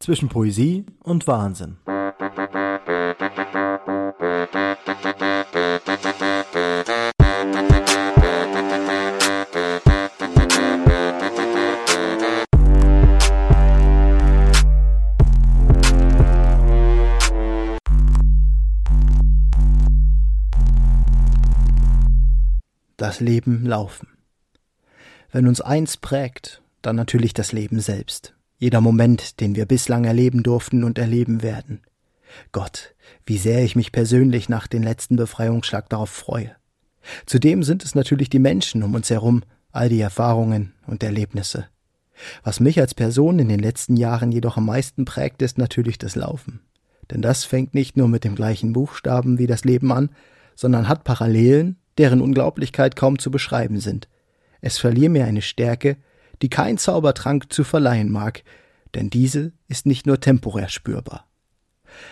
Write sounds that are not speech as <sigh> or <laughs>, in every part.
zwischen Poesie und Wahnsinn. Das Leben laufen. Wenn uns eins prägt, dann natürlich das Leben selbst. Jeder Moment, den wir bislang erleben durften und erleben werden. Gott, wie sehr ich mich persönlich nach dem letzten Befreiungsschlag darauf freue. Zudem sind es natürlich die Menschen um uns herum, all die Erfahrungen und Erlebnisse. Was mich als Person in den letzten Jahren jedoch am meisten prägt, ist natürlich das Laufen. Denn das fängt nicht nur mit dem gleichen Buchstaben wie das Leben an, sondern hat Parallelen, deren Unglaublichkeit kaum zu beschreiben sind. Es verlieh mir eine Stärke, die kein Zaubertrank zu verleihen mag, denn diese ist nicht nur temporär spürbar.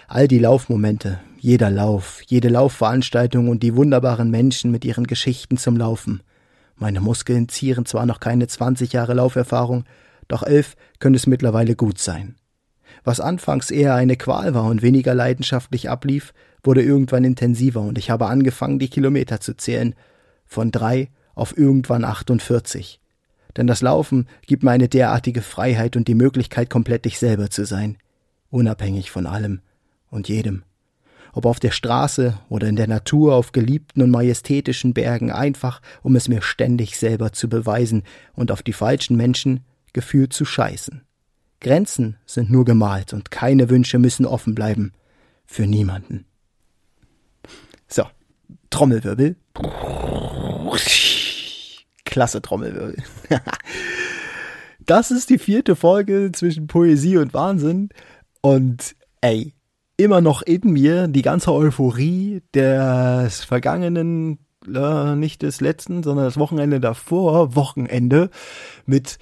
All die Laufmomente, jeder Lauf, jede Laufveranstaltung und die wunderbaren Menschen mit ihren Geschichten zum Laufen. Meine Muskeln zieren zwar noch keine 20 Jahre Lauferfahrung, doch elf können es mittlerweile gut sein. Was anfangs eher eine Qual war und weniger leidenschaftlich ablief, wurde irgendwann intensiver und ich habe angefangen, die Kilometer zu zählen. Von drei auf irgendwann 48. Denn das Laufen gibt mir eine derartige Freiheit und die Möglichkeit, komplett ich selber zu sein. Unabhängig von allem und jedem. Ob auf der Straße oder in der Natur auf geliebten und majestätischen Bergen, einfach um es mir ständig selber zu beweisen und auf die falschen Menschen gefühlt zu scheißen. Grenzen sind nur gemalt und keine Wünsche müssen offen bleiben. Für niemanden. So, Trommelwirbel. Klasse Trommelwirbel. <laughs> das ist die vierte Folge zwischen Poesie und Wahnsinn. Und ey, immer noch in mir die ganze Euphorie des vergangenen, äh, nicht des letzten, sondern das Wochenende davor, Wochenende, mit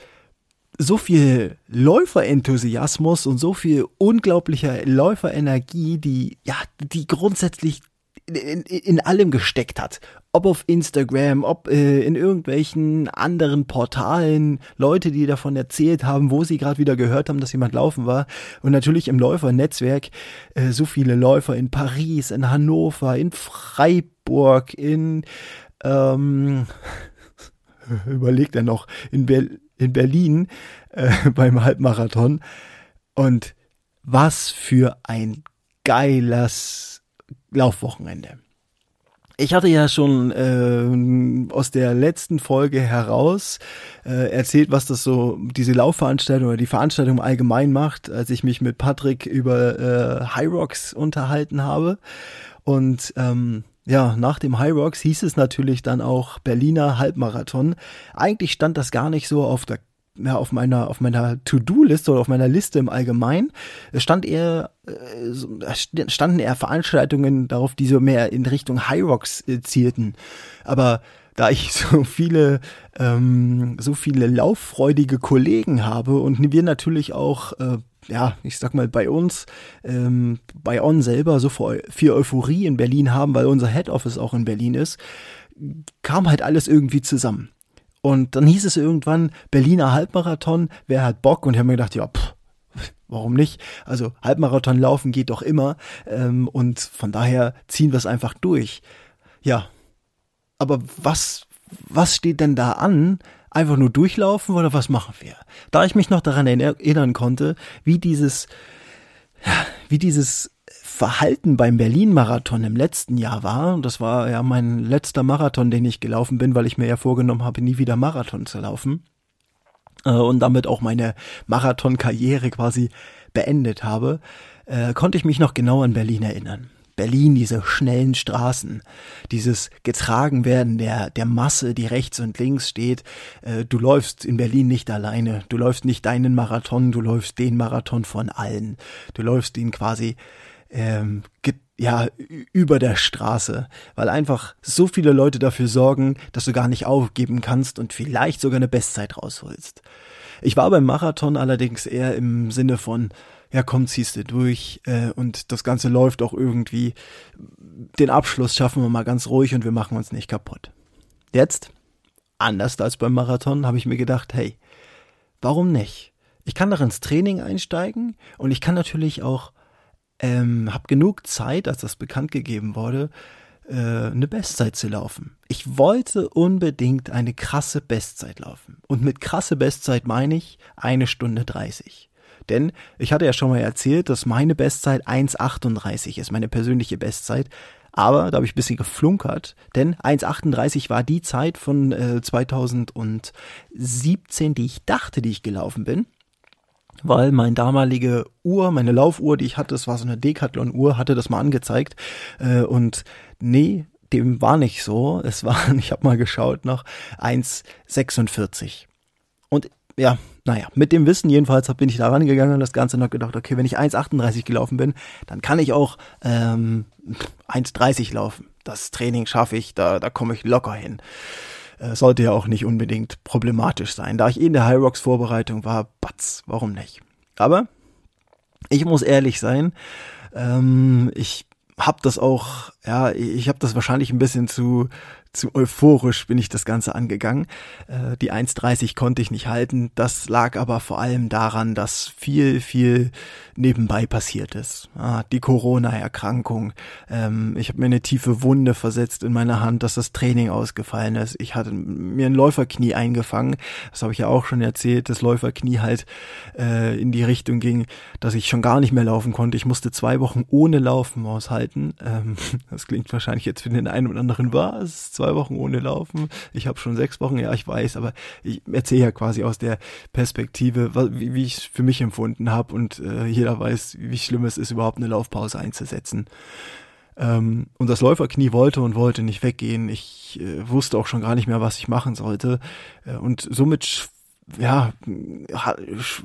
so viel Läuferenthusiasmus und so viel unglaublicher Läuferenergie, die, ja, die grundsätzlich in, in allem gesteckt hat. Ob auf Instagram, ob äh, in irgendwelchen anderen Portalen, Leute, die davon erzählt haben, wo sie gerade wieder gehört haben, dass jemand laufen war. Und natürlich im Läufernetzwerk äh, so viele Läufer in Paris, in Hannover, in Freiburg, in ähm, <laughs> überlegt er noch, in, Ber in Berlin äh, <laughs> beim Halbmarathon. Und was für ein geiles Laufwochenende. Ich hatte ja schon äh, aus der letzten Folge heraus äh, erzählt, was das so, diese Laufveranstaltung oder die Veranstaltung allgemein macht, als ich mich mit Patrick über äh, High Rocks unterhalten habe. Und ähm, ja, nach dem High Rocks hieß es natürlich dann auch Berliner Halbmarathon. Eigentlich stand das gar nicht so auf der ja, auf meiner, auf meiner To-Do-Liste oder auf meiner Liste im Allgemeinen stand eher, äh, standen eher Veranstaltungen darauf, die so mehr in Richtung High Rocks äh, zielten. Aber da ich <laughs> so viele, ähm, so viele lauffreudige Kollegen habe und wir natürlich auch, äh, ja, ich sag mal, bei uns, ähm, bei On selber so viel Euphorie in Berlin haben, weil unser Head Office auch in Berlin ist, kam halt alles irgendwie zusammen. Und dann hieß es irgendwann Berliner Halbmarathon, wer hat Bock? Und ich habe mir gedacht, ja, pff, warum nicht? Also Halbmarathon laufen geht doch immer. Ähm, und von daher ziehen wir es einfach durch. Ja. Aber was, was steht denn da an? Einfach nur durchlaufen oder was machen wir? Da ich mich noch daran erinnern konnte, wie dieses, wie dieses Verhalten beim Berlin-Marathon im letzten Jahr war, das war ja mein letzter Marathon, den ich gelaufen bin, weil ich mir ja vorgenommen habe, nie wieder Marathon zu laufen äh, und damit auch meine Marathon-Karriere quasi beendet habe, äh, konnte ich mich noch genau an Berlin erinnern. Berlin, diese schnellen Straßen, dieses getragen werden der, der Masse, die rechts und links steht. Äh, du läufst in Berlin nicht alleine. Du läufst nicht deinen Marathon, du läufst den Marathon von allen. Du läufst ihn quasi ähm, ja, über der Straße, weil einfach so viele Leute dafür sorgen, dass du gar nicht aufgeben kannst und vielleicht sogar eine Bestzeit rausholst. Ich war beim Marathon allerdings eher im Sinne von, ja komm, ziehst du durch äh, und das Ganze läuft auch irgendwie. Den Abschluss schaffen wir mal ganz ruhig und wir machen uns nicht kaputt. Jetzt, anders als beim Marathon, habe ich mir gedacht, hey, warum nicht? ich kann doch ins Training einsteigen und ich kann natürlich auch, ähm, habe genug Zeit, als das bekannt gegeben wurde, äh, eine Bestzeit zu laufen. Ich wollte unbedingt eine krasse Bestzeit laufen. Und mit krasse Bestzeit meine ich eine Stunde 30. Denn ich hatte ja schon mal erzählt, dass meine Bestzeit 1,38 ist, meine persönliche Bestzeit. Aber da habe ich ein bisschen geflunkert, denn 1,38 war die Zeit von äh, 2017, die ich dachte, die ich gelaufen bin. Weil mein damalige Uhr, meine Laufuhr, die ich hatte, das war so eine Decathlon-Uhr, hatte das mal angezeigt. Äh, und nee, dem war nicht so. Es waren, <laughs> ich habe mal geschaut, noch 1,46. Und ja, naja, mit dem Wissen jedenfalls bin ich da rangegangen und das Ganze noch gedacht, okay, wenn ich 1,38 gelaufen bin, dann kann ich auch ähm, 1,30 laufen. Das Training schaffe ich, da, da komme ich locker hin. Äh, sollte ja auch nicht unbedingt problematisch sein. Da ich eh in der High Rocks Vorbereitung war, batz, warum nicht? Aber ich muss ehrlich sein, ähm, ich habe das auch, ja, ich habe das wahrscheinlich ein bisschen zu zu euphorisch bin ich das Ganze angegangen. Äh, die 1,30 konnte ich nicht halten. Das lag aber vor allem daran, dass viel, viel nebenbei passiert ist. Die Corona-Erkrankung. Ähm, ich habe mir eine tiefe Wunde versetzt in meiner Hand, dass das Training ausgefallen ist. Ich hatte mir ein Läuferknie eingefangen. Das habe ich ja auch schon erzählt. Das Läuferknie halt äh, in die Richtung ging, dass ich schon gar nicht mehr laufen konnte. Ich musste zwei Wochen ohne Laufen aushalten. Ähm, das klingt wahrscheinlich jetzt für den einen oder anderen was. Zwei zwei Wochen ohne Laufen. Ich habe schon sechs Wochen, ja, ich weiß, aber ich erzähle ja quasi aus der Perspektive, wie, wie ich es für mich empfunden habe und äh, jeder weiß, wie schlimm es ist, überhaupt eine Laufpause einzusetzen. Ähm, und das Läuferknie wollte und wollte nicht weggehen. Ich äh, wusste auch schon gar nicht mehr, was ich machen sollte. Äh, und somit ja,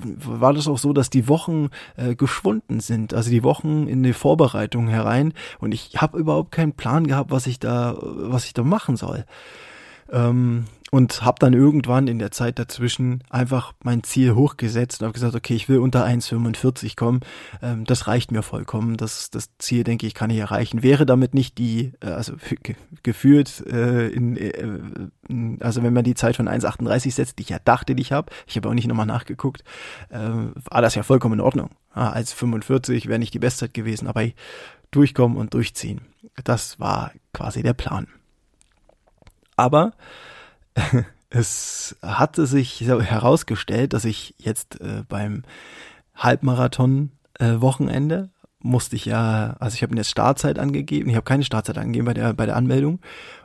war das auch so, dass die Wochen äh, geschwunden sind, also die Wochen in die Vorbereitung herein und ich habe überhaupt keinen Plan gehabt, was ich da, was ich da machen soll. Ähm, und habe dann irgendwann in der Zeit dazwischen einfach mein Ziel hochgesetzt und habe gesagt, okay, ich will unter 1,45 kommen. Ähm, das reicht mir vollkommen. Das, das Ziel, denke ich, kann ich erreichen. Wäre damit nicht die, äh, also ge geführt, äh, in, äh, also wenn man die Zeit von 1,38 setzt, die ich ja dachte, die ich habe, ich habe auch nicht nochmal nachgeguckt, äh, war das ja vollkommen in Ordnung. Ja, als 45 wäre nicht die Bestzeit gewesen, aber durchkommen und durchziehen. Das war quasi der Plan. Aber <laughs> es hatte sich herausgestellt, dass ich jetzt äh, beim Halbmarathon äh, musste ich ja, also ich habe eine Startzeit angegeben, ich habe keine Startzeit angegeben bei der bei der Anmeldung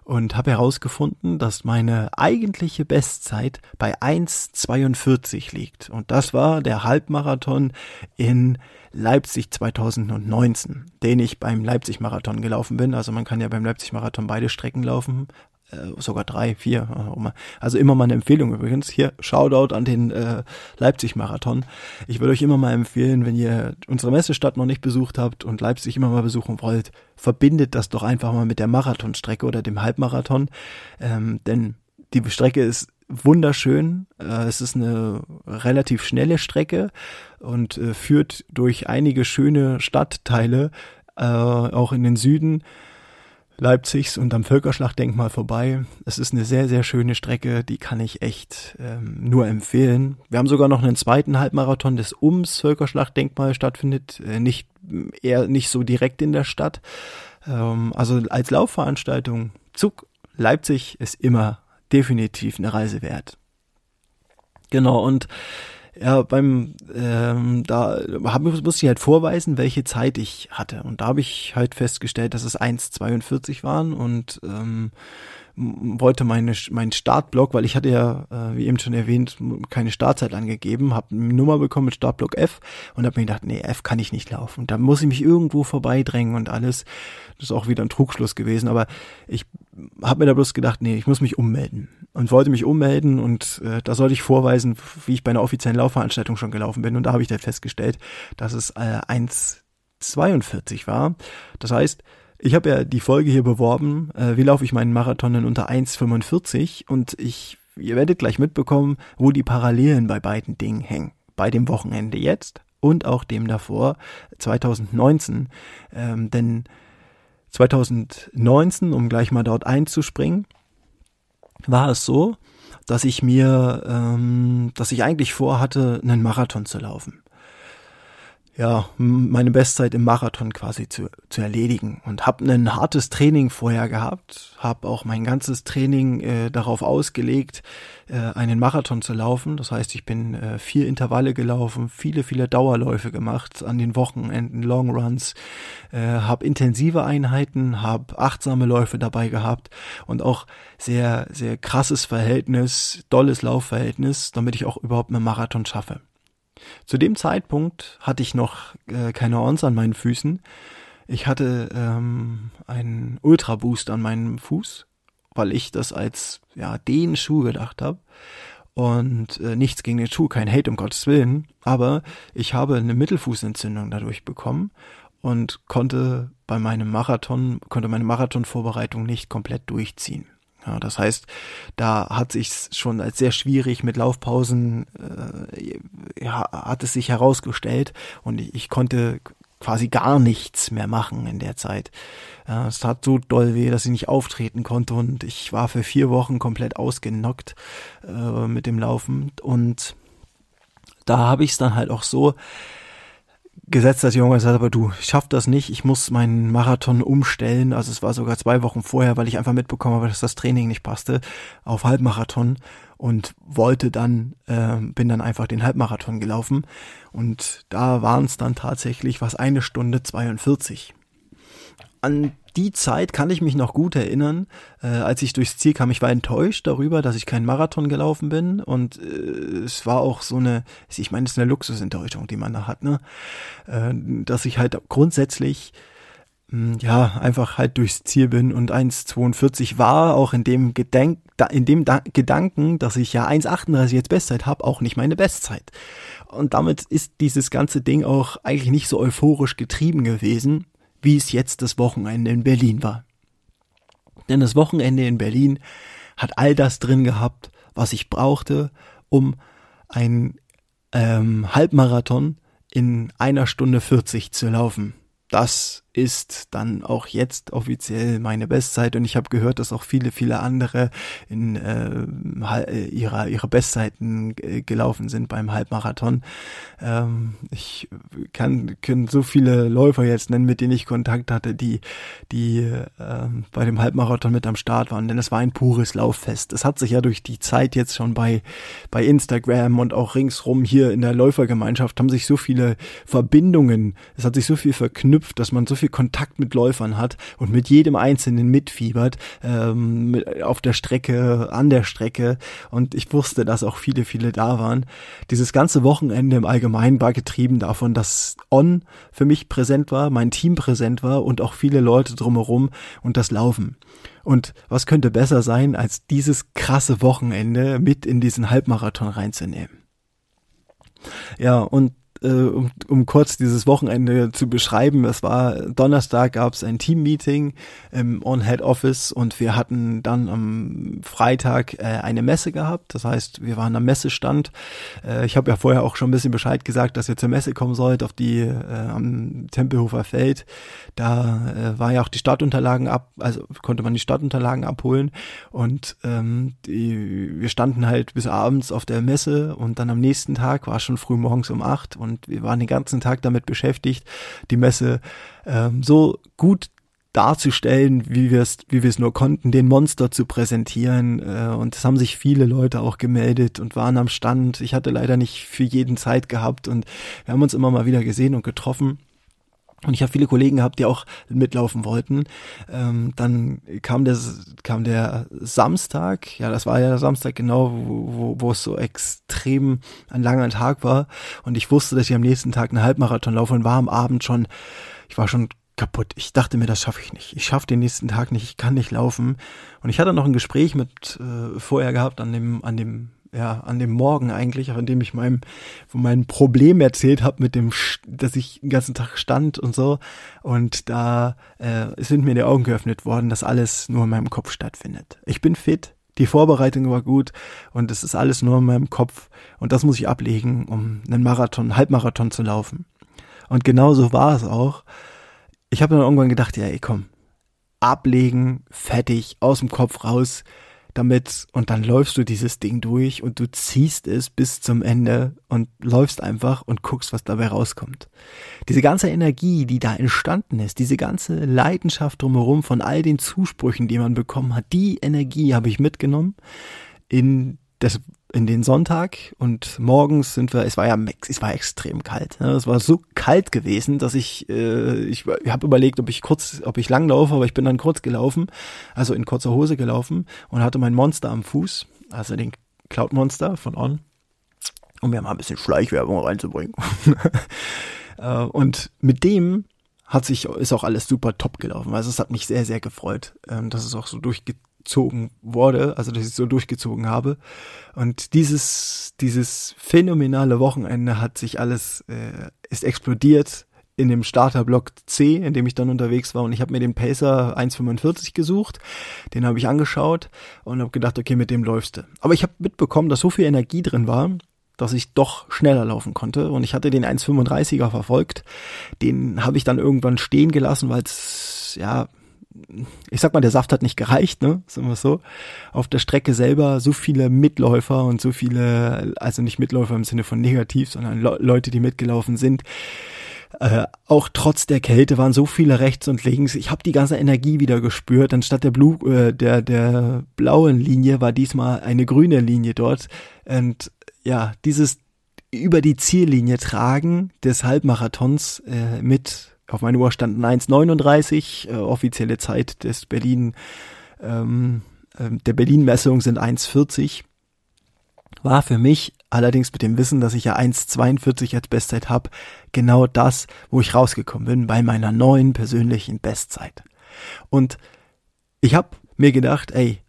und habe herausgefunden, dass meine eigentliche Bestzeit bei 1:42 liegt. Und das war der Halbmarathon in Leipzig 2019, den ich beim Leipzig Marathon gelaufen bin. Also man kann ja beim Leipzig Marathon beide Strecken laufen, sogar drei, vier. Also immer mal eine Empfehlung übrigens. Hier, Shoutout an den äh, Leipzig-Marathon. Ich würde euch immer mal empfehlen, wenn ihr unsere Messestadt noch nicht besucht habt und Leipzig immer mal besuchen wollt, verbindet das doch einfach mal mit der Marathonstrecke oder dem Halbmarathon. Ähm, denn die Strecke ist wunderschön. Äh, es ist eine relativ schnelle Strecke und äh, führt durch einige schöne Stadtteile, äh, auch in den Süden. Leipzigs und am Völkerschlachtdenkmal vorbei. Es ist eine sehr, sehr schöne Strecke, die kann ich echt ähm, nur empfehlen. Wir haben sogar noch einen zweiten Halbmarathon, das ums Völkerschlachtdenkmal stattfindet, äh, nicht eher nicht so direkt in der Stadt. Ähm, also als Laufveranstaltung Zug Leipzig ist immer definitiv eine Reise wert. Genau, und ja, beim ähm, da hab, musste ich halt vorweisen, welche Zeit ich hatte. Und da habe ich halt festgestellt, dass es 1,42 waren und ähm, wollte meine meinen Startblock, weil ich hatte ja, äh, wie eben schon erwähnt, keine Startzeit angegeben, habe eine Nummer bekommen mit Startblock F und habe mir gedacht, nee, F kann ich nicht laufen. Da muss ich mich irgendwo vorbeidrängen und alles. Das ist auch wieder ein Trugschluss gewesen, aber ich habe mir da bloß gedacht, nee, ich muss mich ummelden und wollte mich ummelden und äh, da sollte ich vorweisen, wie ich bei einer offiziellen Laufveranstaltung schon gelaufen bin und da habe ich dann festgestellt, dass es äh, 1,42 war. Das heißt, ich habe ja die Folge hier beworben, äh, wie laufe ich meinen Marathon in unter 1,45 und ich, ihr werdet gleich mitbekommen, wo die Parallelen bei beiden Dingen hängen. Bei dem Wochenende jetzt und auch dem davor, 2019. Ähm, denn 2019, um gleich mal dort einzuspringen, war es so, dass ich mir, ähm, dass ich eigentlich vorhatte, einen Marathon zu laufen ja, meine Bestzeit im Marathon quasi zu, zu erledigen und habe ein hartes Training vorher gehabt, habe auch mein ganzes Training äh, darauf ausgelegt, äh, einen Marathon zu laufen. Das heißt, ich bin äh, vier Intervalle gelaufen, viele, viele Dauerläufe gemacht an den Wochenenden, Longruns, äh, habe intensive Einheiten, habe achtsame Läufe dabei gehabt und auch sehr, sehr krasses Verhältnis, dolles Laufverhältnis, damit ich auch überhaupt einen Marathon schaffe. Zu dem Zeitpunkt hatte ich noch äh, keine Ons an meinen Füßen. Ich hatte ähm, einen Ultra Boost an meinem Fuß, weil ich das als ja den Schuh gedacht habe. Und äh, nichts gegen den Schuh, kein Hate um Gottes Willen, aber ich habe eine Mittelfußentzündung dadurch bekommen und konnte bei meinem Marathon, konnte meine Marathonvorbereitung nicht komplett durchziehen. Ja, das heißt, da hat sich schon als sehr schwierig mit Laufpausen äh, ja, hat es sich herausgestellt und ich, ich konnte quasi gar nichts mehr machen in der Zeit. Ja, es tat so doll weh, dass ich nicht auftreten konnte und ich war für vier Wochen komplett ausgenockt äh, mit dem Laufen und da habe ich es dann halt auch so gesetzt, dass irgendwann gesagt habe, du, ich schaff das nicht, ich muss meinen Marathon umstellen. Also es war sogar zwei Wochen vorher, weil ich einfach mitbekommen habe, dass das Training nicht passte, auf Halbmarathon und wollte dann, äh, bin dann einfach den Halbmarathon gelaufen. Und da waren es dann tatsächlich was eine Stunde 42. An die Zeit kann ich mich noch gut erinnern, äh, als ich durchs Ziel kam. Ich war enttäuscht darüber, dass ich keinen Marathon gelaufen bin und äh, es war auch so eine, ich meine, es ist eine Luxusenttäuschung, die man da hat, ne? Äh, dass ich halt grundsätzlich mh, hm, ja, einfach halt durchs Ziel bin und 1,42 war auch in dem Gedenk, in dem da Gedanken, dass ich ja 1,38 jetzt Bestzeit habe, auch nicht meine Bestzeit. Und damit ist dieses ganze Ding auch eigentlich nicht so euphorisch getrieben gewesen, wie es jetzt das Wochenende in Berlin war. Denn das Wochenende in Berlin hat all das drin gehabt, was ich brauchte, um ein ähm, Halbmarathon in einer Stunde 40 zu laufen. Das ist dann auch jetzt offiziell meine Bestzeit und ich habe gehört, dass auch viele, viele andere in äh, ihrer, ihre Bestzeiten gelaufen sind beim Halbmarathon. Ähm, ich kann können so viele Läufer jetzt nennen, mit denen ich Kontakt hatte, die, die äh, bei dem Halbmarathon mit am Start waren, denn es war ein pures Lauffest. Es hat sich ja durch die Zeit jetzt schon bei, bei Instagram und auch ringsrum hier in der Läufergemeinschaft haben sich so viele Verbindungen, es hat sich so viel verknüpft, dass man so viel viel Kontakt mit Läufern hat und mit jedem Einzelnen mitfiebert, ähm, auf der Strecke, an der Strecke. Und ich wusste, dass auch viele, viele da waren. Dieses ganze Wochenende im Allgemeinen war getrieben davon, dass On für mich präsent war, mein Team präsent war und auch viele Leute drumherum und das Laufen. Und was könnte besser sein, als dieses krasse Wochenende mit in diesen Halbmarathon reinzunehmen? Ja, und äh, um, um kurz dieses Wochenende zu beschreiben, es war Donnerstag gab es ein Team-Meeting im On-Head Office und wir hatten dann am Freitag äh, eine Messe gehabt. Das heißt, wir waren am Messestand. Äh, ich habe ja vorher auch schon ein bisschen Bescheid gesagt, dass ihr zur Messe kommen sollt auf die äh, am Tempelhofer Feld. Da äh, war ja auch die Startunterlagen ab, also konnte man die Startunterlagen abholen und ähm, die, wir standen halt bis abends auf der Messe und dann am nächsten Tag war schon früh morgens um acht und wir waren den ganzen Tag damit beschäftigt, die Messe ähm, so gut darzustellen, wie wir es wie wir es nur konnten, den Monster zu präsentieren. Äh, und es haben sich viele Leute auch gemeldet und waren am Stand. Ich hatte leider nicht für jeden Zeit gehabt und wir haben uns immer mal wieder gesehen und getroffen. Und ich habe viele Kollegen gehabt, die auch mitlaufen wollten. Ähm, dann kam der, kam der Samstag, ja, das war ja der Samstag genau, wo, wo, es so extrem ein langer Tag war. Und ich wusste, dass ich am nächsten Tag einen Halbmarathon laufe und war am Abend schon, ich war schon kaputt. Ich dachte mir, das schaffe ich nicht. Ich schaffe den nächsten Tag nicht, ich kann nicht laufen. Und ich hatte noch ein Gespräch mit äh, vorher gehabt an dem, an dem ja, an dem Morgen eigentlich, an dem ich meinem, von meinem Problem erzählt habe, mit dem, dass ich den ganzen Tag stand und so. Und da äh, sind mir die Augen geöffnet worden, dass alles nur in meinem Kopf stattfindet. Ich bin fit, die Vorbereitung war gut und es ist alles nur in meinem Kopf. Und das muss ich ablegen, um einen Marathon, einen Halbmarathon zu laufen. Und genauso war es auch. Ich habe dann irgendwann gedacht, ja, ey, komm, ablegen, fertig, aus dem Kopf raus damit und dann läufst du dieses Ding durch und du ziehst es bis zum Ende und läufst einfach und guckst, was dabei rauskommt. Diese ganze Energie, die da entstanden ist, diese ganze Leidenschaft drumherum von all den Zusprüchen, die man bekommen hat, die Energie habe ich mitgenommen in das in den Sonntag und morgens sind wir, es war ja es war extrem kalt. Ne? Es war so kalt gewesen, dass ich äh, ich, habe überlegt, ob ich kurz, ob ich lang laufe, aber ich bin dann kurz gelaufen, also in kurzer Hose gelaufen und hatte mein Monster am Fuß, also den Cloud Monster von On, um mir mal ein bisschen Schleichwerbung reinzubringen. <laughs> äh, und mit dem hat sich ist auch alles super top gelaufen. Also es hat mich sehr sehr gefreut, ähm, dass es auch so durchge durchgezogen wurde, also dass ich so durchgezogen habe. Und dieses, dieses phänomenale Wochenende hat sich alles, äh, ist explodiert in dem Starterblock C, in dem ich dann unterwegs war und ich habe mir den Pacer 1,45 gesucht, den habe ich angeschaut und habe gedacht, okay, mit dem läufst du. Aber ich habe mitbekommen, dass so viel Energie drin war, dass ich doch schneller laufen konnte und ich hatte den 1,35er verfolgt. Den habe ich dann irgendwann stehen gelassen, weil es ja ich sag mal, der Saft hat nicht gereicht, ne? Sagen wir so. Auf der Strecke selber so viele Mitläufer und so viele, also nicht Mitläufer im Sinne von negativ, sondern Le Leute, die mitgelaufen sind. Äh, auch trotz der Kälte waren so viele rechts und links. Ich habe die ganze Energie wieder gespürt. Anstatt der, Blu äh, der, der blauen Linie war diesmal eine grüne Linie dort. Und ja, dieses über die Ziellinie tragen des Halbmarathons äh, mit auf meine Uhr standen 1,39, äh, offizielle Zeit des Berlin, ähm, äh, der Berlin-Messung sind 1,40. War für mich allerdings mit dem Wissen, dass ich ja 1,42 als Bestzeit habe, genau das, wo ich rausgekommen bin bei meiner neuen persönlichen Bestzeit. Und ich habe mir gedacht, ey,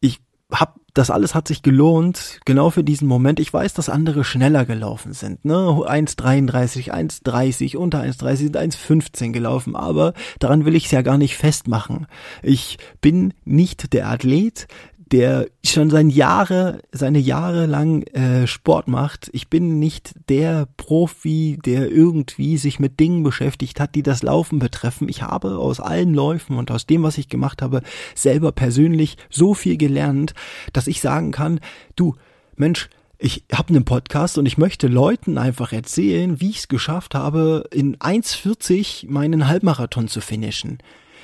ich habe das alles hat sich gelohnt, genau für diesen Moment. Ich weiß, dass andere schneller gelaufen sind, ne? 1,33, 1,30, unter 1,30 sind 1,15 gelaufen, aber daran will ich es ja gar nicht festmachen. Ich bin nicht der Athlet, der schon sein Jahre, seine Jahre lang äh, Sport macht. Ich bin nicht der Profi, der irgendwie sich mit Dingen beschäftigt hat, die das Laufen betreffen. Ich habe aus allen Läufen und aus dem, was ich gemacht habe, selber persönlich so viel gelernt, dass ich sagen kann, du, Mensch, ich habe einen Podcast und ich möchte Leuten einfach erzählen, wie ich es geschafft habe, in 1,40 meinen Halbmarathon zu finishen.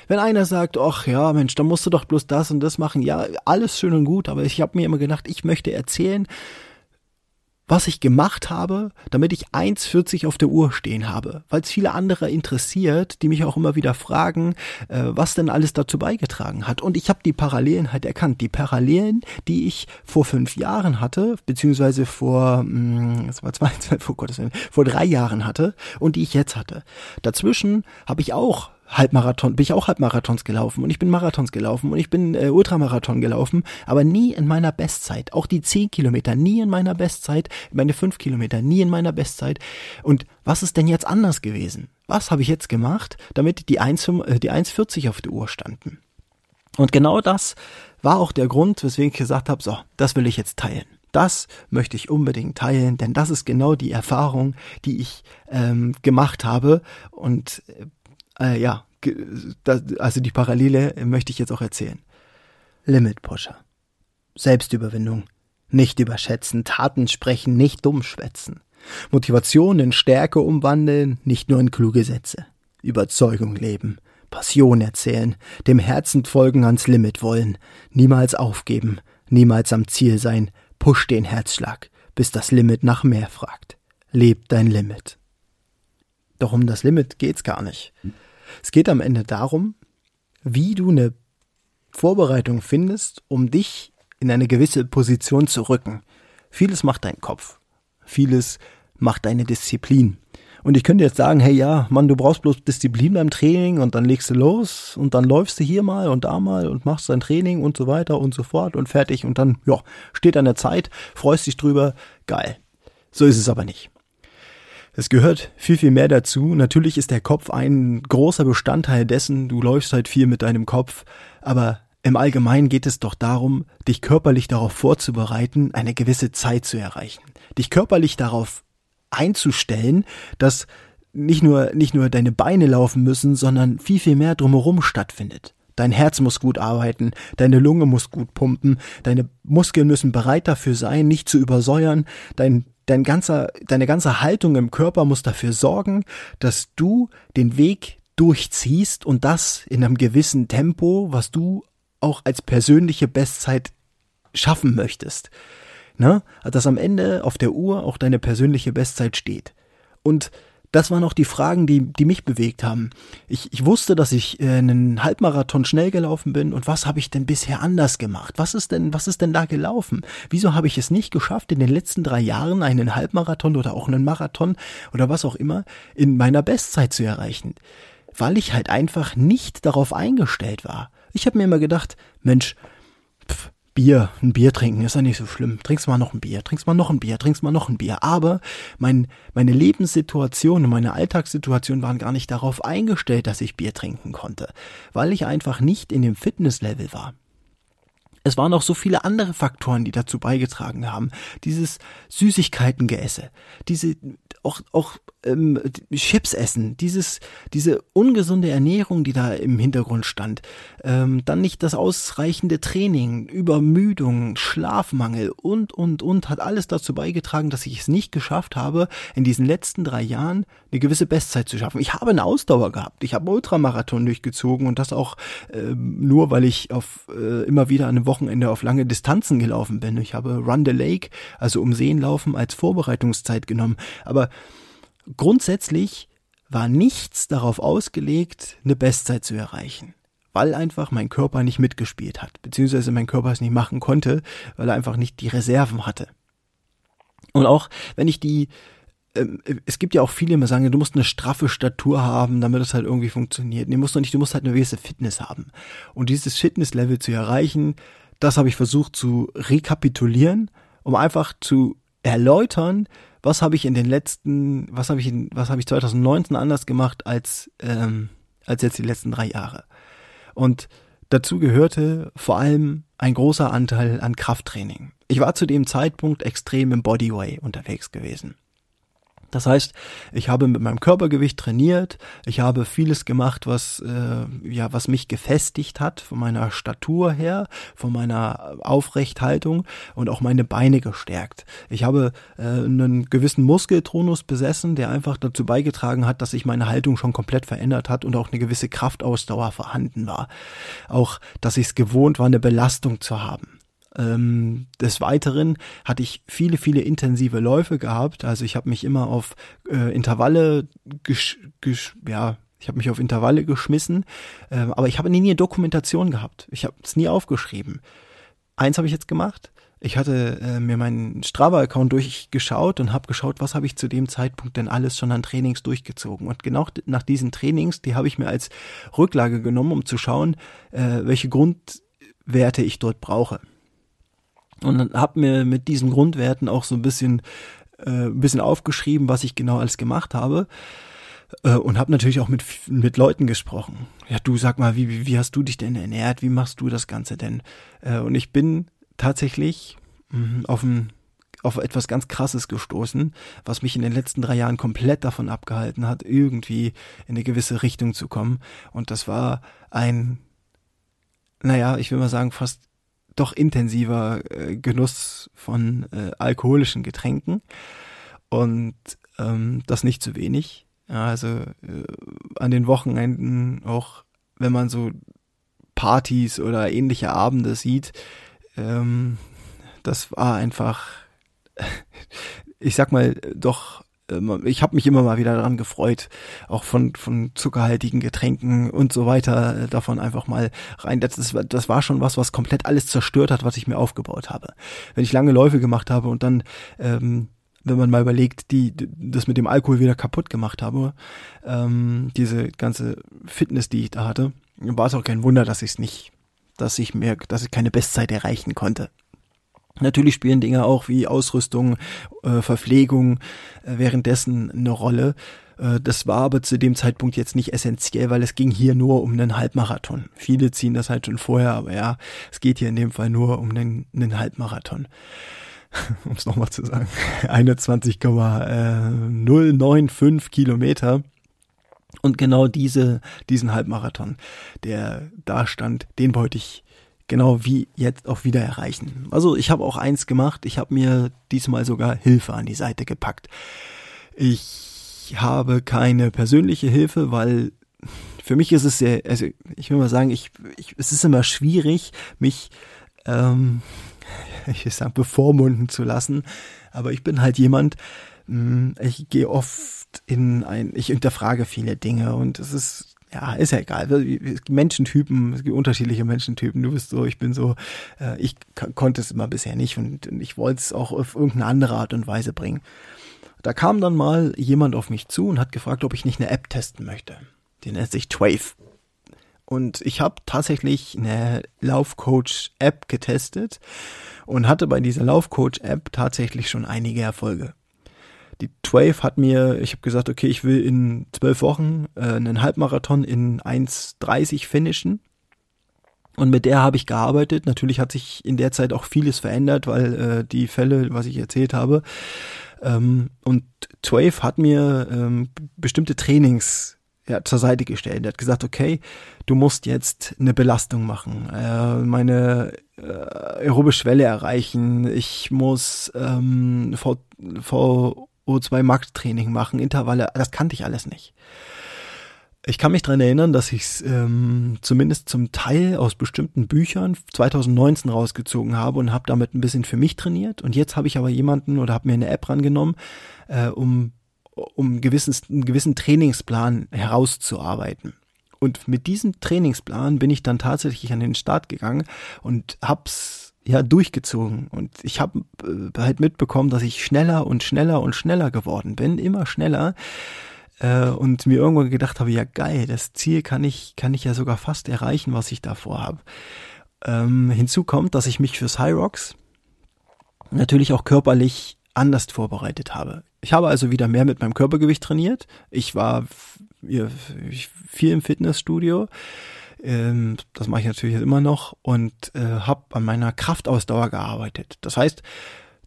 Wenn einer sagt, ach ja, Mensch, dann musst du doch bloß das und das machen, ja, alles schön und gut, aber ich habe mir immer gedacht, ich möchte erzählen, was ich gemacht habe, damit ich 1,40 auf der Uhr stehen habe, weil es viele andere interessiert, die mich auch immer wieder fragen, äh, was denn alles dazu beigetragen hat. Und ich habe die Parallelen halt erkannt. Die Parallelen, die ich vor fünf Jahren hatte, beziehungsweise vor, mh, hm, das war zwei, <laughs> zwei, vor Gottes Willen, vor drei Jahren hatte und die ich jetzt hatte. Dazwischen habe ich auch Halbmarathon, bin ich auch Halbmarathons gelaufen und ich bin Marathons gelaufen und ich bin äh, Ultramarathon gelaufen, aber nie in meiner Bestzeit. Auch die 10 Kilometer nie in meiner Bestzeit, meine 5 Kilometer nie in meiner Bestzeit. Und was ist denn jetzt anders gewesen? Was habe ich jetzt gemacht, damit die 1, äh, die 1,40 auf der Uhr standen? Und genau das war auch der Grund, weswegen ich gesagt habe, so, das will ich jetzt teilen. Das möchte ich unbedingt teilen, denn das ist genau die Erfahrung, die ich ähm, gemacht habe. Und äh, ja, also die Parallele möchte ich jetzt auch erzählen. Limit Pusher. Selbstüberwindung. Nicht überschätzen, Taten sprechen, nicht dumm schwätzen. Motivation in Stärke umwandeln, nicht nur in kluge Sätze. Überzeugung leben, Passion erzählen, dem Herzen folgen ans Limit wollen, niemals aufgeben, niemals am Ziel sein, push den Herzschlag, bis das Limit nach mehr fragt. Leb dein Limit. Doch um das Limit geht's gar nicht. Es geht am Ende darum, wie du eine Vorbereitung findest, um dich in eine gewisse Position zu rücken. Vieles macht dein Kopf. Vieles macht deine Disziplin. Und ich könnte jetzt sagen, hey ja, Mann, du brauchst bloß Disziplin beim Training und dann legst du los und dann läufst du hier mal und da mal und machst dein Training und so weiter und so fort und fertig und dann, ja, steht an der Zeit, freust dich drüber, geil. So ist es aber nicht. Es gehört viel, viel mehr dazu. Natürlich ist der Kopf ein großer Bestandteil dessen. Du läufst halt viel mit deinem Kopf. Aber im Allgemeinen geht es doch darum, dich körperlich darauf vorzubereiten, eine gewisse Zeit zu erreichen. Dich körperlich darauf einzustellen, dass nicht nur, nicht nur deine Beine laufen müssen, sondern viel, viel mehr drumherum stattfindet. Dein Herz muss gut arbeiten, deine Lunge muss gut pumpen, deine Muskeln müssen bereit dafür sein, nicht zu übersäuern, dein, dein ganzer, deine ganze Haltung im Körper muss dafür sorgen, dass du den Weg durchziehst und das in einem gewissen Tempo, was du auch als persönliche Bestzeit schaffen möchtest. Ne? Dass am Ende auf der Uhr auch deine persönliche Bestzeit steht. Und das waren auch die Fragen, die, die mich bewegt haben. Ich, ich wusste, dass ich äh, einen Halbmarathon schnell gelaufen bin und was habe ich denn bisher anders gemacht? Was ist denn, was ist denn da gelaufen? Wieso habe ich es nicht geschafft, in den letzten drei Jahren einen Halbmarathon oder auch einen Marathon oder was auch immer in meiner Bestzeit zu erreichen? Weil ich halt einfach nicht darauf eingestellt war. Ich habe mir immer gedacht, Mensch, Bier, ein Bier trinken ist ja nicht so schlimm. Trinkst mal noch ein Bier, trinkst mal noch ein Bier, trinkst mal noch ein Bier. Aber mein, meine Lebenssituation und meine Alltagssituation waren gar nicht darauf eingestellt, dass ich Bier trinken konnte, weil ich einfach nicht in dem Fitnesslevel war. Es waren auch so viele andere Faktoren, die dazu beigetragen haben. Dieses Süßigkeitengeesse, diese auch auch ähm, Chips essen, dieses, diese ungesunde Ernährung, die da im Hintergrund stand, ähm, dann nicht das ausreichende Training, Übermüdung, Schlafmangel und, und, und, hat alles dazu beigetragen, dass ich es nicht geschafft habe, in diesen letzten drei Jahren eine gewisse Bestzeit zu schaffen. Ich habe eine Ausdauer gehabt, ich habe Ultramarathon durchgezogen und das auch äh, nur, weil ich auf äh, immer wieder an einem Wochenende auf lange Distanzen gelaufen bin. Ich habe Run the Lake, also um Seen laufen, als Vorbereitungszeit genommen, aber Grundsätzlich war nichts darauf ausgelegt, eine Bestzeit zu erreichen, weil einfach mein Körper nicht mitgespielt hat, beziehungsweise mein Körper es nicht machen konnte, weil er einfach nicht die Reserven hatte. Und auch wenn ich die ähm, es gibt ja auch viele, die sagen, du musst eine straffe Statur haben, damit es halt irgendwie funktioniert. Nee, musst du nicht, du musst halt eine gewisse Fitness haben. Und dieses Fitnesslevel zu erreichen, das habe ich versucht zu rekapitulieren, um einfach zu erläutern, was habe ich in den letzten, was habe ich in, was habe ich 2019 anders gemacht als ähm, als jetzt die letzten drei Jahre. Und dazu gehörte vor allem ein großer Anteil an Krafttraining. Ich war zu dem Zeitpunkt extrem im Bodyway unterwegs gewesen. Das heißt, ich habe mit meinem Körpergewicht trainiert, ich habe vieles gemacht, was äh, ja was mich gefestigt hat von meiner Statur her, von meiner Aufrechthaltung und auch meine Beine gestärkt. Ich habe äh, einen gewissen Muskeltonus besessen, der einfach dazu beigetragen hat, dass sich meine Haltung schon komplett verändert hat und auch eine gewisse Kraftausdauer vorhanden war. Auch, dass ich es gewohnt war, eine Belastung zu haben. Ähm, des Weiteren hatte ich viele, viele intensive Läufe gehabt. Also ich habe mich immer auf äh, Intervalle gesch, gesch, ja, ich habe mich auf Intervalle geschmissen, äh, aber ich habe nie eine Dokumentation gehabt. Ich habe es nie aufgeschrieben. Eins habe ich jetzt gemacht. Ich hatte äh, mir meinen Strava-Account durchgeschaut und habe geschaut, was habe ich zu dem Zeitpunkt denn alles schon an Trainings durchgezogen. Und genau nach diesen Trainings, die habe ich mir als Rücklage genommen, um zu schauen, äh, welche Grundwerte ich dort brauche und habe mir mit diesen Grundwerten auch so ein bisschen äh, ein bisschen aufgeschrieben, was ich genau alles gemacht habe äh, und habe natürlich auch mit mit Leuten gesprochen. Ja, du sag mal, wie, wie hast du dich denn ernährt? Wie machst du das Ganze denn? Äh, und ich bin tatsächlich mh, auf ein auf etwas ganz Krasses gestoßen, was mich in den letzten drei Jahren komplett davon abgehalten hat, irgendwie in eine gewisse Richtung zu kommen. Und das war ein, naja, ich will mal sagen, fast doch intensiver äh, Genuss von äh, alkoholischen Getränken und ähm, das nicht zu wenig. Ja, also äh, an den Wochenenden auch, wenn man so Partys oder ähnliche Abende sieht, ähm, das war einfach, <laughs> ich sag mal, doch ich habe mich immer mal wieder daran gefreut, auch von, von zuckerhaltigen Getränken und so weiter, äh, davon einfach mal rein. Das, das, das war schon was, was komplett alles zerstört hat, was ich mir aufgebaut habe. Wenn ich lange Läufe gemacht habe und dann, ähm, wenn man mal überlegt, die, das mit dem Alkohol wieder kaputt gemacht habe, ähm, diese ganze Fitness, die ich da hatte, war es auch kein Wunder, dass ich es nicht, dass ich mir, dass ich keine Bestzeit erreichen konnte. Natürlich spielen Dinge auch wie Ausrüstung, äh, Verpflegung äh, währenddessen eine Rolle. Äh, das war aber zu dem Zeitpunkt jetzt nicht essentiell, weil es ging hier nur um einen Halbmarathon. Viele ziehen das halt schon vorher, aber ja, es geht hier in dem Fall nur um einen, einen Halbmarathon. <laughs> um es nochmal zu sagen, <laughs> 21,095 Kilometer. Und genau diese, diesen Halbmarathon, der da stand, den wollte ich genau wie jetzt auch wieder erreichen. Also ich habe auch eins gemacht, ich habe mir diesmal sogar Hilfe an die Seite gepackt. Ich habe keine persönliche Hilfe, weil für mich ist es sehr, also ich will mal sagen, ich, ich es ist immer schwierig, mich ähm, <laughs> ich will sagen, bevormunden zu lassen. Aber ich bin halt jemand, hm, ich gehe oft in ein, ich hinterfrage viele Dinge und es ist, ja, ist ja egal. Menschentypen, es gibt unterschiedliche Menschentypen. Du bist so, ich bin so, äh, ich konnte es immer bisher nicht und ich wollte es auch auf irgendeine andere Art und Weise bringen. Da kam dann mal jemand auf mich zu und hat gefragt, ob ich nicht eine App testen möchte. Die nennt sich Twave. Und ich habe tatsächlich eine Laufcoach-App getestet und hatte bei dieser Laufcoach-App tatsächlich schon einige Erfolge die 12 hat mir, ich habe gesagt, okay, ich will in zwölf Wochen äh, einen Halbmarathon in 1,30 finishen. Und mit der habe ich gearbeitet. Natürlich hat sich in der Zeit auch vieles verändert, weil äh, die Fälle, was ich erzählt habe. Ähm, und 12 hat mir ähm, bestimmte Trainings ja, zur Seite gestellt. Er hat gesagt, okay, du musst jetzt eine Belastung machen, äh, meine äh, aerobische Schwelle erreichen, ich muss ähm, vor, vor O2-Max-Training machen, Intervalle, das kannte ich alles nicht. Ich kann mich dran erinnern, dass ich es ähm, zumindest zum Teil aus bestimmten Büchern 2019 rausgezogen habe und habe damit ein bisschen für mich trainiert. Und jetzt habe ich aber jemanden oder habe mir eine App rangenommen, äh, um, um einen gewissen, einen gewissen Trainingsplan herauszuarbeiten. Und mit diesem Trainingsplan bin ich dann tatsächlich an den Start gegangen und hab's ja durchgezogen. Und ich habe äh, halt mitbekommen, dass ich schneller und schneller und schneller geworden bin, immer schneller. Äh, und mir irgendwann gedacht habe, ja geil, das Ziel kann ich, kann ich ja sogar fast erreichen, was ich davor habe. Ähm, hinzu kommt, dass ich mich fürs High Rocks natürlich auch körperlich anders vorbereitet habe. Ich habe also wieder mehr mit meinem Körpergewicht trainiert. Ich war viel im Fitnessstudio. Ähm, das mache ich natürlich immer noch und äh, habe an meiner Kraftausdauer gearbeitet. Das heißt,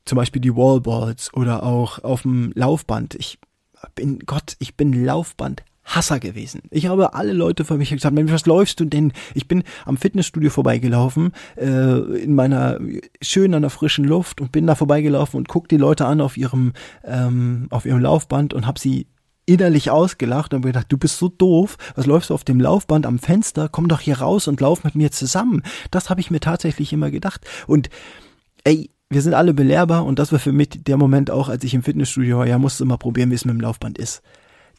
zum Beispiel die Wallballs oder auch auf dem Laufband. Ich bin Gott, ich bin Laufband Hasser gewesen. Ich habe alle Leute vor mich gesagt, Mensch, was läufst du denn? Ich bin am Fitnessstudio vorbeigelaufen, äh, in meiner schön an der frischen Luft und bin da vorbeigelaufen und guck die Leute an auf ihrem ähm, auf ihrem Laufband und habe sie innerlich ausgelacht und gedacht, du bist so doof, was läufst du auf dem Laufband am Fenster? Komm doch hier raus und lauf mit mir zusammen. Das habe ich mir tatsächlich immer gedacht und ey, wir sind alle belehrbar und das war für mich der Moment auch, als ich im Fitnessstudio war, ja, musst du mal probieren, wie es mit dem Laufband ist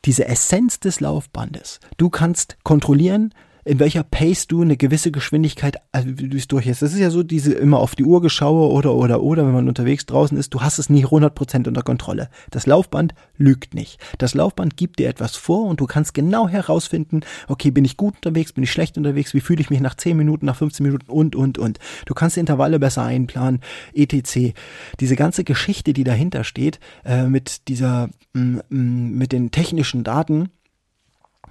diese Essenz des Laufbandes. Du kannst kontrollieren, in welcher Pace du eine gewisse Geschwindigkeit also durchs durch ist. Das ist ja so diese immer auf die Uhr geschaue oder oder oder, wenn man unterwegs draußen ist, du hast es nie 100% unter Kontrolle. Das Laufband lügt nicht. Das Laufband gibt dir etwas vor und du kannst genau herausfinden, okay, bin ich gut unterwegs, bin ich schlecht unterwegs, wie fühle ich mich nach 10 Minuten, nach 15 Minuten und und und. Du kannst Intervalle besser einplanen, etc. Diese ganze Geschichte, die dahinter steht, äh, mit dieser mm, mm, mit den technischen Daten,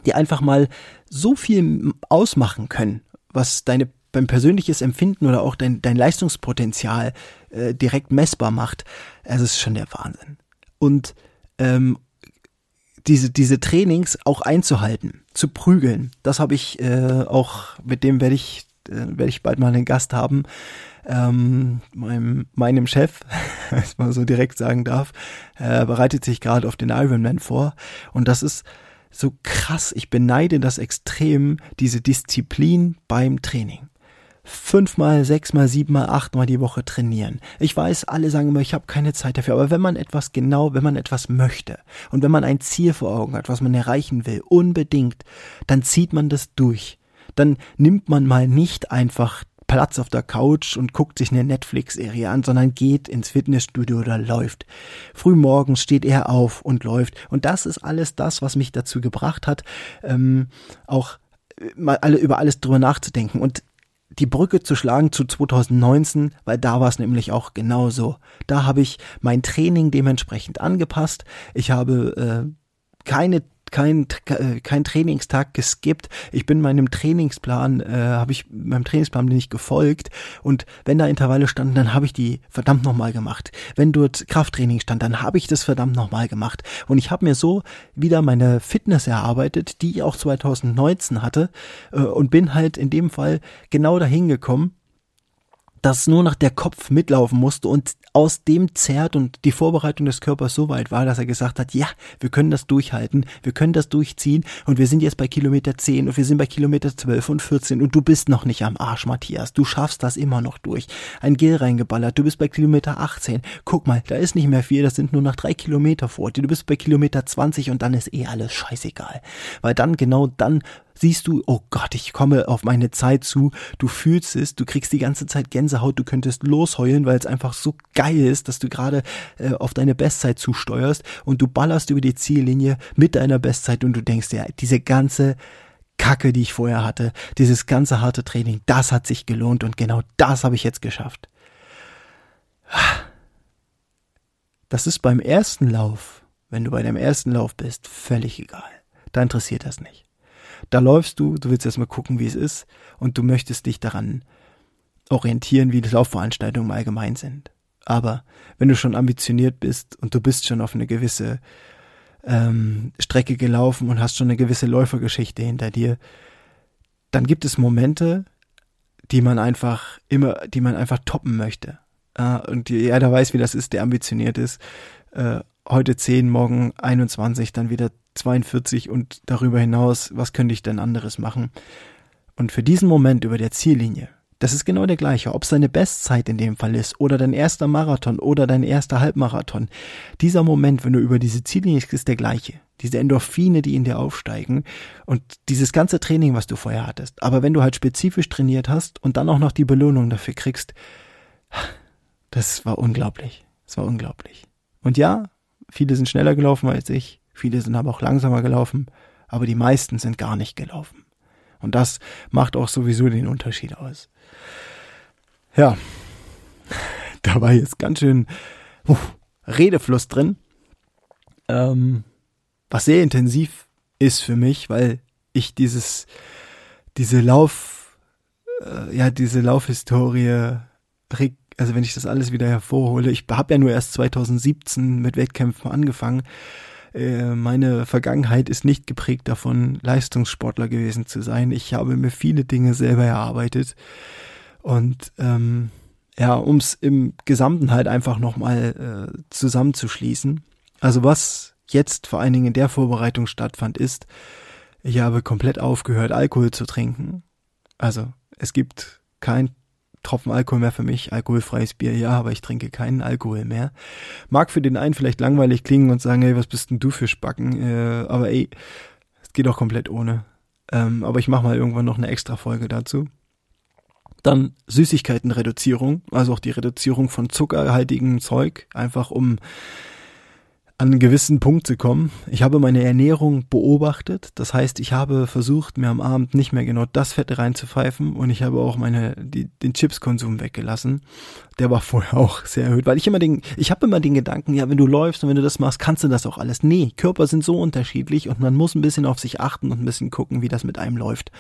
die einfach mal so viel ausmachen können, was deine beim persönliches Empfinden oder auch dein, dein Leistungspotenzial äh, direkt messbar macht, es ist schon der Wahnsinn. Und ähm, diese, diese Trainings auch einzuhalten, zu prügeln, das habe ich äh, auch, mit dem werde ich, äh, werde ich bald mal einen Gast haben, ähm, meinem, meinem Chef, <laughs> wenn mal so direkt sagen darf, äh, bereitet sich gerade auf den Ironman vor. Und das ist so krass. Ich beneide das extrem, diese Disziplin beim Training. Fünfmal, sechsmal, siebenmal, achtmal die Woche trainieren. Ich weiß, alle sagen immer, ich habe keine Zeit dafür, aber wenn man etwas genau, wenn man etwas möchte und wenn man ein Ziel vor Augen hat, was man erreichen will, unbedingt, dann zieht man das durch. Dann nimmt man mal nicht einfach Platz auf der Couch und guckt sich eine Netflix-Serie an, sondern geht ins Fitnessstudio oder läuft. Frühmorgens steht er auf und läuft. Und das ist alles das, was mich dazu gebracht hat, ähm, auch äh, mal alle über alles drüber nachzudenken und die Brücke zu schlagen zu 2019, weil da war es nämlich auch genauso. Da habe ich mein Training dementsprechend angepasst. Ich habe äh, keine kein, äh, kein Trainingstag geskippt. Ich bin meinem Trainingsplan, äh, habe ich meinem Trainingsplan bin gefolgt und wenn da Intervalle standen, dann habe ich die verdammt nochmal gemacht. Wenn dort Krafttraining stand, dann habe ich das verdammt nochmal gemacht. Und ich habe mir so wieder meine Fitness erarbeitet, die ich auch 2019 hatte äh, und bin halt in dem Fall genau dahin gekommen, dass nur noch der Kopf mitlaufen musste und aus dem zerrt und die Vorbereitung des Körpers so weit war, dass er gesagt hat, ja, wir können das durchhalten, wir können das durchziehen und wir sind jetzt bei Kilometer 10 und wir sind bei Kilometer 12 und 14 und du bist noch nicht am Arsch, Matthias, du schaffst das immer noch durch. Ein Gel reingeballert, du bist bei Kilometer 18, guck mal, da ist nicht mehr viel, das sind nur noch drei Kilometer vor dir, du bist bei Kilometer 20 und dann ist eh alles scheißegal. Weil dann, genau dann siehst du, oh Gott, ich komme auf meine Zeit zu, du fühlst es, du kriegst die ganze Zeit Gänsehaut, du könntest losheulen, weil es einfach so geil ist, dass du gerade äh, auf deine Bestzeit zusteuerst und du ballerst über die Ziellinie mit deiner Bestzeit und du denkst ja, diese ganze Kacke, die ich vorher hatte, dieses ganze harte Training, das hat sich gelohnt und genau das habe ich jetzt geschafft. Das ist beim ersten Lauf, wenn du bei deinem ersten Lauf bist, völlig egal. Da interessiert das nicht. Da läufst du, du willst erstmal gucken, wie es ist und du möchtest dich daran orientieren, wie die Laufveranstaltungen im Allgemeinen sind. Aber wenn du schon ambitioniert bist und du bist schon auf eine gewisse ähm, Strecke gelaufen und hast schon eine gewisse Läufergeschichte hinter dir, dann gibt es Momente, die man einfach immer, die man einfach toppen möchte. Äh, und jeder weiß, wie das ist, der ambitioniert ist. Äh, heute 10, morgen 21, dann wieder 42 und darüber hinaus, was könnte ich denn anderes machen? Und für diesen Moment über der Ziellinie, das ist genau der gleiche, ob es deine Bestzeit in dem Fall ist oder dein erster Marathon oder dein erster Halbmarathon. Dieser Moment, wenn du über diese Ziellinie ist der gleiche. Diese Endorphine, die in dir aufsteigen und dieses ganze Training, was du vorher hattest. Aber wenn du halt spezifisch trainiert hast und dann auch noch die Belohnung dafür kriegst, das war unglaublich. Das war unglaublich. Und ja, viele sind schneller gelaufen als ich. Viele sind aber auch langsamer gelaufen, aber die meisten sind gar nicht gelaufen. Und das macht auch sowieso den Unterschied aus. Ja, <laughs> da war jetzt ganz schön uh, Redefluss drin, ähm, was sehr intensiv ist für mich, weil ich dieses, diese Lauf, äh, ja, diese Laufhistorie, also wenn ich das alles wieder hervorhole, ich habe ja nur erst 2017 mit Wettkämpfen angefangen äh, meine Vergangenheit ist nicht geprägt davon, Leistungssportler gewesen zu sein. Ich habe mir viele Dinge selber erarbeitet. Und ähm, ja, um es im Gesamten halt einfach nochmal äh, zusammenzuschließen. Also was jetzt vor allen Dingen in der Vorbereitung stattfand, ist, ich habe komplett aufgehört, Alkohol zu trinken. Also es gibt kein Tropfen Alkohol mehr für mich. Alkoholfreies Bier, ja, aber ich trinke keinen Alkohol mehr. Mag für den einen vielleicht langweilig klingen und sagen, hey, was bist denn du für Spacken? Äh, aber ey, es geht auch komplett ohne. Ähm, aber ich mache mal irgendwann noch eine extra Folge dazu. Dann Süßigkeitenreduzierung, also auch die Reduzierung von zuckerhaltigem Zeug, einfach um an einen gewissen Punkt zu kommen. Ich habe meine Ernährung beobachtet. Das heißt, ich habe versucht, mir am Abend nicht mehr genau das Fett reinzupfeifen und ich habe auch meine, die, den Chipskonsum weggelassen. Der war <laughs> vorher auch sehr erhöht, weil ich immer den, ich habe immer den Gedanken, ja, wenn du läufst und wenn du das machst, kannst du das auch alles. Nee, Körper sind so unterschiedlich und man muss ein bisschen auf sich achten und ein bisschen gucken, wie das mit einem läuft.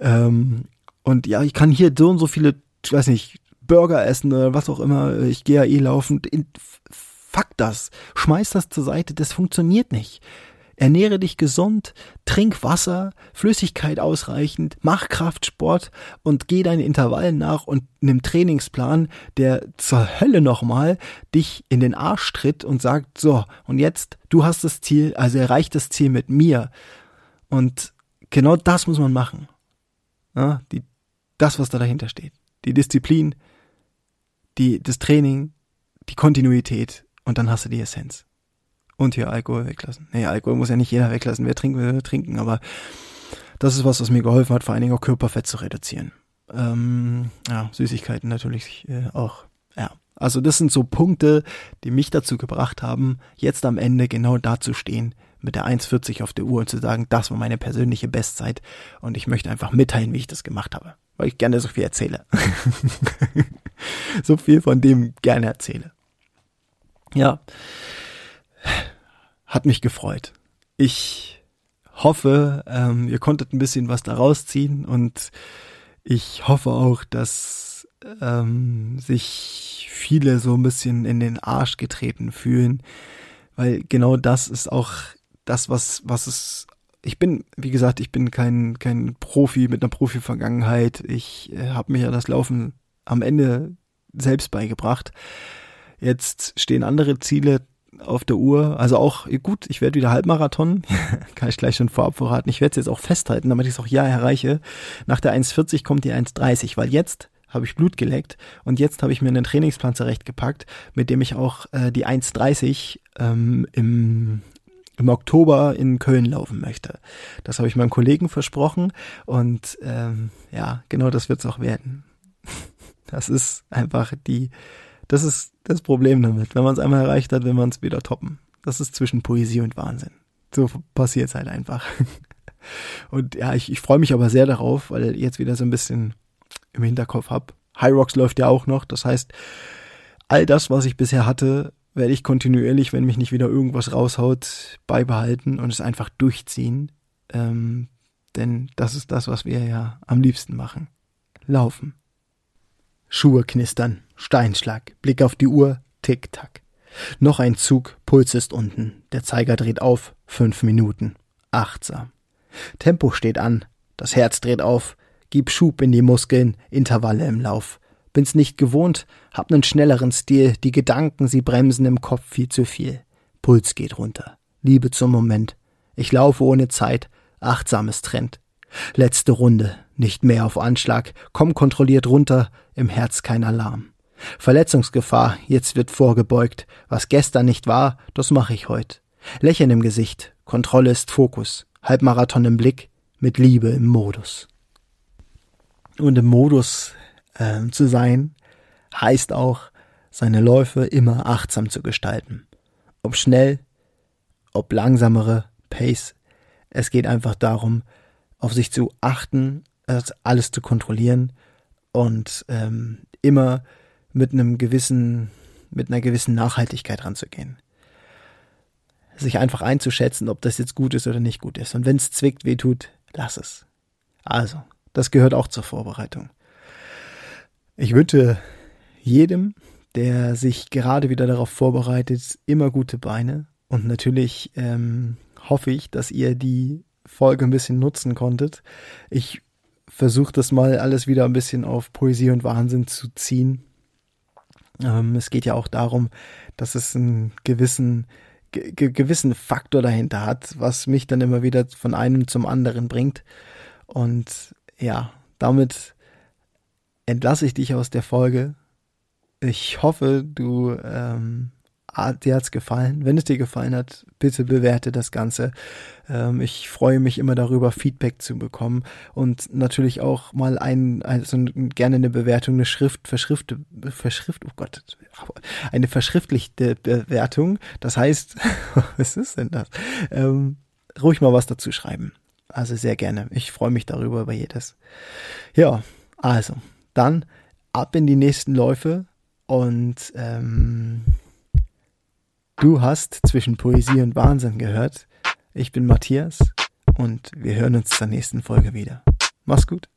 Ähm, und ja, ich kann hier so und so viele, ich weiß nicht, Burger essen oder was auch immer. Ich gehe ja eh laufend. In, Fuck das. Schmeiß das zur Seite. Das funktioniert nicht. Ernähre dich gesund, trink Wasser, Flüssigkeit ausreichend, mach Kraftsport und geh deinen Intervallen nach und nimm Trainingsplan, der zur Hölle nochmal dich in den Arsch tritt und sagt, so, und jetzt, du hast das Ziel, also erreich das Ziel mit mir. Und genau das muss man machen. Ja, die, das, was da dahinter steht. Die Disziplin, die, das Training, die Kontinuität und dann hast du die Essenz. Und hier Alkohol weglassen. Nee, Alkohol muss ja nicht jeder weglassen. Wer trinken will, trinken. Aber das ist was, was mir geholfen hat, vor allen Dingen auch Körperfett zu reduzieren. Ähm, ja, Süßigkeiten natürlich äh, auch. Ja, also das sind so Punkte, die mich dazu gebracht haben, jetzt am Ende genau da zu stehen, mit der 1,40 auf der Uhr und zu sagen, das war meine persönliche Bestzeit und ich möchte einfach mitteilen, wie ich das gemacht habe, weil ich gerne so viel erzähle. <laughs> so viel von dem gerne erzähle. Ja, hat mich gefreut. Ich hoffe, ähm, ihr konntet ein bisschen was daraus ziehen und ich hoffe auch, dass ähm, sich viele so ein bisschen in den Arsch getreten fühlen, weil genau das ist auch das, was, was es ich bin, wie gesagt, ich bin kein, kein Profi mit einer Profi-Vergangenheit. Ich äh, habe mir ja das Laufen am Ende selbst beigebracht. Jetzt stehen andere Ziele auf der Uhr. Also auch, gut, ich werde wieder Halbmarathon. <laughs> Kann ich gleich schon vorab verraten. Ich werde es jetzt auch festhalten, damit ich es auch ja erreiche. Nach der 1,40 kommt die 1,30, weil jetzt habe ich Blut geleckt und jetzt habe ich mir einen Trainingsplan zurechtgepackt, mit dem ich auch äh, die 1,30 ähm, im im Oktober in Köln laufen möchte. Das habe ich meinem Kollegen versprochen und ähm, ja, genau das wird es auch werden. <laughs> Das ist einfach die, das ist das Problem damit. Wenn man es einmal erreicht hat, will man es wieder toppen. Das ist zwischen Poesie und Wahnsinn. So passiert es halt einfach. <laughs> Und ja, ich, ich freue mich aber sehr darauf, weil jetzt wieder so ein bisschen im Hinterkopf hab. High Rocks läuft ja auch noch. Das heißt, all das, was ich bisher hatte, werde ich kontinuierlich, wenn mich nicht wieder irgendwas raushaut, beibehalten und es einfach durchziehen. Ähm, denn das ist das, was wir ja am liebsten machen. Laufen. Schuhe knistern, Steinschlag, Blick auf die Uhr, Tick-Tack. Noch ein Zug, Puls ist unten, der Zeiger dreht auf, fünf Minuten. Achtsam. Tempo steht an, das Herz dreht auf, gib Schub in die Muskeln, Intervalle im Lauf. Bin's nicht gewohnt, hab nen schnelleren Stil, die Gedanken, sie bremsen im Kopf viel zu viel. Puls geht runter. Liebe zum Moment. Ich laufe ohne Zeit, achtsames Trend. Letzte Runde, nicht mehr auf Anschlag, komm kontrolliert runter, im Herz kein Alarm. Verletzungsgefahr, jetzt wird vorgebeugt, was gestern nicht war, das mache ich heut. Lächeln im Gesicht, Kontrolle ist Fokus, Halbmarathon im Blick, mit Liebe im Modus. Und im Modus äh, zu sein, heißt auch, seine Läufe immer achtsam zu gestalten. Ob schnell, ob langsamere Pace, es geht einfach darum, auf sich zu achten, alles zu kontrollieren und ähm, immer mit einem gewissen, mit einer gewissen Nachhaltigkeit ranzugehen. Sich einfach einzuschätzen, ob das jetzt gut ist oder nicht gut ist. Und wenn es zwickt, weh tut, lass es. Also, das gehört auch zur Vorbereitung. Ich wünsche jedem, der sich gerade wieder darauf vorbereitet, immer gute Beine. Und natürlich ähm, hoffe ich, dass ihr die Folge ein bisschen nutzen konntet. Ich versuche das mal alles wieder ein bisschen auf Poesie und Wahnsinn zu ziehen. Ähm, es geht ja auch darum, dass es einen gewissen, ge gewissen Faktor dahinter hat, was mich dann immer wieder von einem zum anderen bringt. Und ja, damit entlasse ich dich aus der Folge. Ich hoffe, du ähm, dir hat's gefallen. Wenn es dir gefallen hat, bitte bewerte das Ganze. Ähm, ich freue mich immer darüber, Feedback zu bekommen und natürlich auch mal ein, also gerne eine Bewertung, eine Schrift, Verschrift, Verschrift, oh Gott, eine verschriftlichte Bewertung. Das heißt, <laughs> was ist denn das? Ähm, ruhig mal was dazu schreiben. Also sehr gerne. Ich freue mich darüber über jedes. Ja, also dann ab in die nächsten Läufe und ähm, Du hast zwischen Poesie und Wahnsinn gehört. Ich bin Matthias und wir hören uns zur nächsten Folge wieder. Mach's gut.